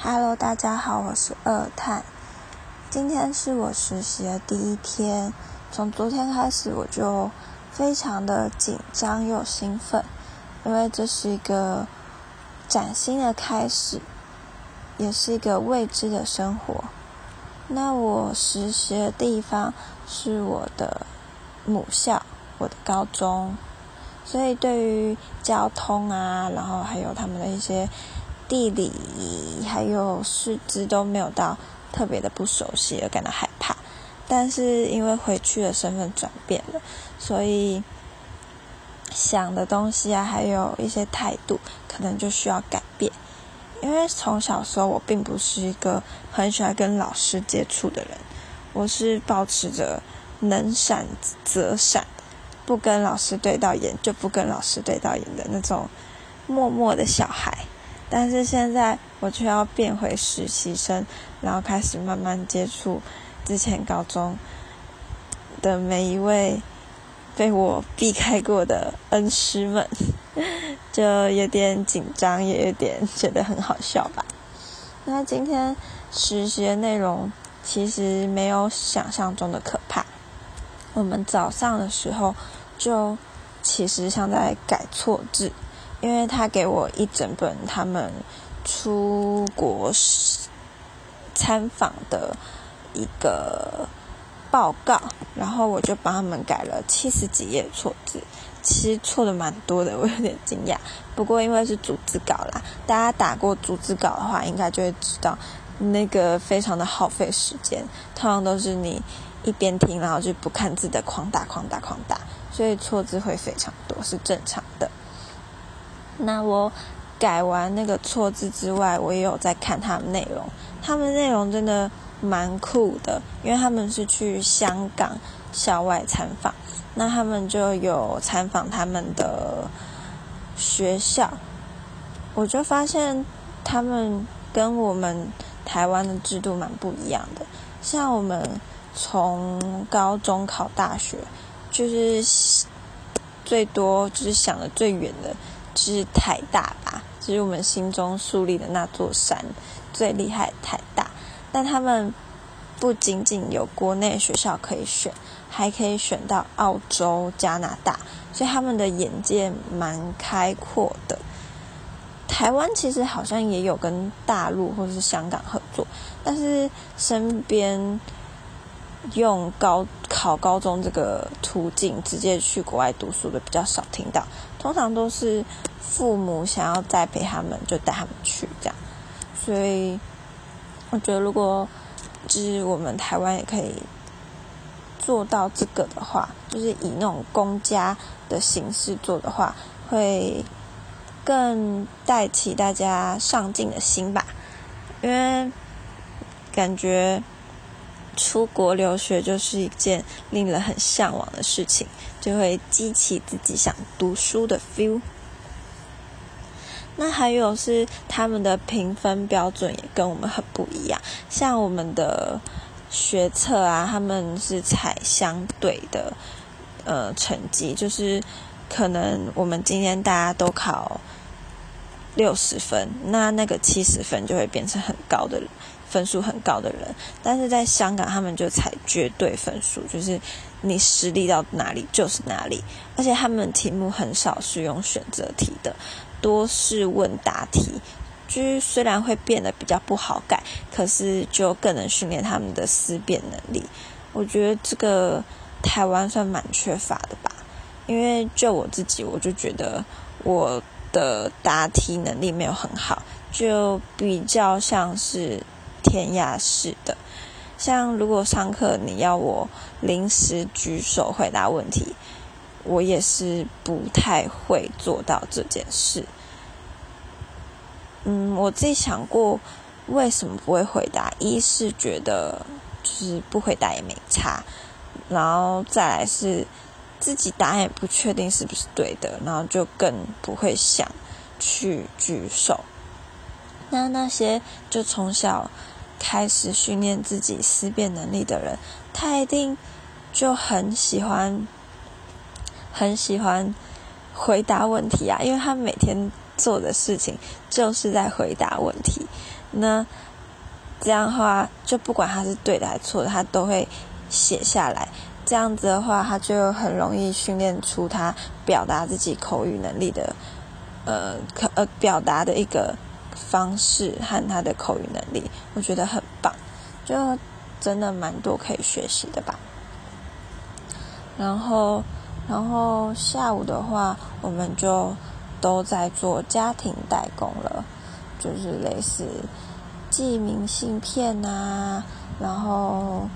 Hello，大家好，我是二探。今天是我实习的第一天，从昨天开始我就非常的紧张又兴奋，因为这是一个崭新的开始，也是一个未知的生活。那我实习的地方是我的母校，我的高中，所以对于交通啊，然后还有他们的一些。地理还有四肢都没有到特别的不熟悉而感到害怕，但是因为回去的身份转变了，所以想的东西啊，还有一些态度可能就需要改变。因为从小时候我并不是一个很喜欢跟老师接触的人，我是保持着能闪则闪，不跟老师对到眼就不跟老师对到眼的那种默默的小孩。但是现在我却要变回实习生，然后开始慢慢接触之前高中的每一位被我避开过的恩师们，就有点紧张，也有点觉得很好笑吧。那今天实习的内容其实没有想象中的可怕。我们早上的时候就其实像在改错字。因为他给我一整本他们出国参访的一个报告，然后我就帮他们改了七十几页错字，其实错的蛮多的，我有点惊讶。不过因为是逐字稿啦，大家打过逐字稿的话，应该就会知道那个非常的耗费时间，通常都是你一边听，然后就不看字的狂打狂打狂打，所以错字会非常多，是正常的。那我改完那个错字之外，我也有在看他们内容。他们内容真的蛮酷的，因为他们是去香港校外参访，那他们就有参访他们的学校。我就发现他们跟我们台湾的制度蛮不一样的。像我们从高中考大学，就是最多就是想的最远的。是台大吧，就是我们心中树立的那座山，最厉害台大。但他们不仅仅有国内学校可以选，还可以选到澳洲、加拿大，所以他们的眼界蛮开阔的。台湾其实好像也有跟大陆或是香港合作，但是身边用高考高中这个途径直接去国外读书的比较少听到，通常都是。父母想要栽培他们，就带他们去这样。所以，我觉得如果就是我们台湾也可以做到这个的话，就是以那种公家的形式做的话，会更带起大家上进的心吧。因为感觉出国留学就是一件令人很向往的事情，就会激起自己想读书的 feel。那还有是他们的评分标准也跟我们很不一样，像我们的学测啊，他们是采相对的呃成绩，就是可能我们今天大家都考六十分，那那个七十分就会变成很高的分数，很高的人。但是在香港，他们就采绝对分数，就是你实力到哪里就是哪里，而且他们题目很少是用选择题的。多是问答题，就虽然会变得比较不好改，可是就更能训练他们的思辨能力。我觉得这个台湾算蛮缺乏的吧，因为就我自己，我就觉得我的答题能力没有很好，就比较像是填鸭式的。像如果上课你要我临时举手回答问题。我也是不太会做到这件事。嗯，我自己想过为什么不会回答，一是觉得就是不回答也没差，然后再来是自己答案也不确定是不是对的，然后就更不会想去举手。那那些就从小开始训练自己思辨能力的人，他一定就很喜欢。很喜欢回答问题啊，因为他每天做的事情就是在回答问题。那这样的话，就不管他是对的还是错的，他都会写下来。这样子的话，他就很容易训练出他表达自己口语能力的，呃，可呃表达的一个方式和他的口语能力，我觉得很棒，就真的蛮多可以学习的吧。然后，然后下午的话，我们就都在做家庭代工了，就是类似寄明信片啊，然后。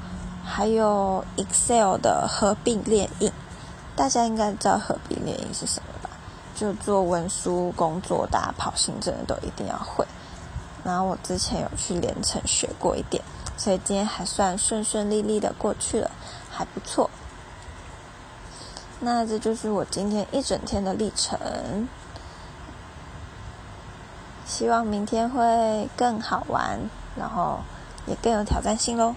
还有 Excel 的合并列印，大家应该知道合并列印是什么？就做文书工作、大跑行政的都一定要会。然后我之前有去连城学过一点，所以今天还算顺顺利利的过去了，还不错。那这就是我今天一整天的历程，希望明天会更好玩，然后也更有挑战性喽。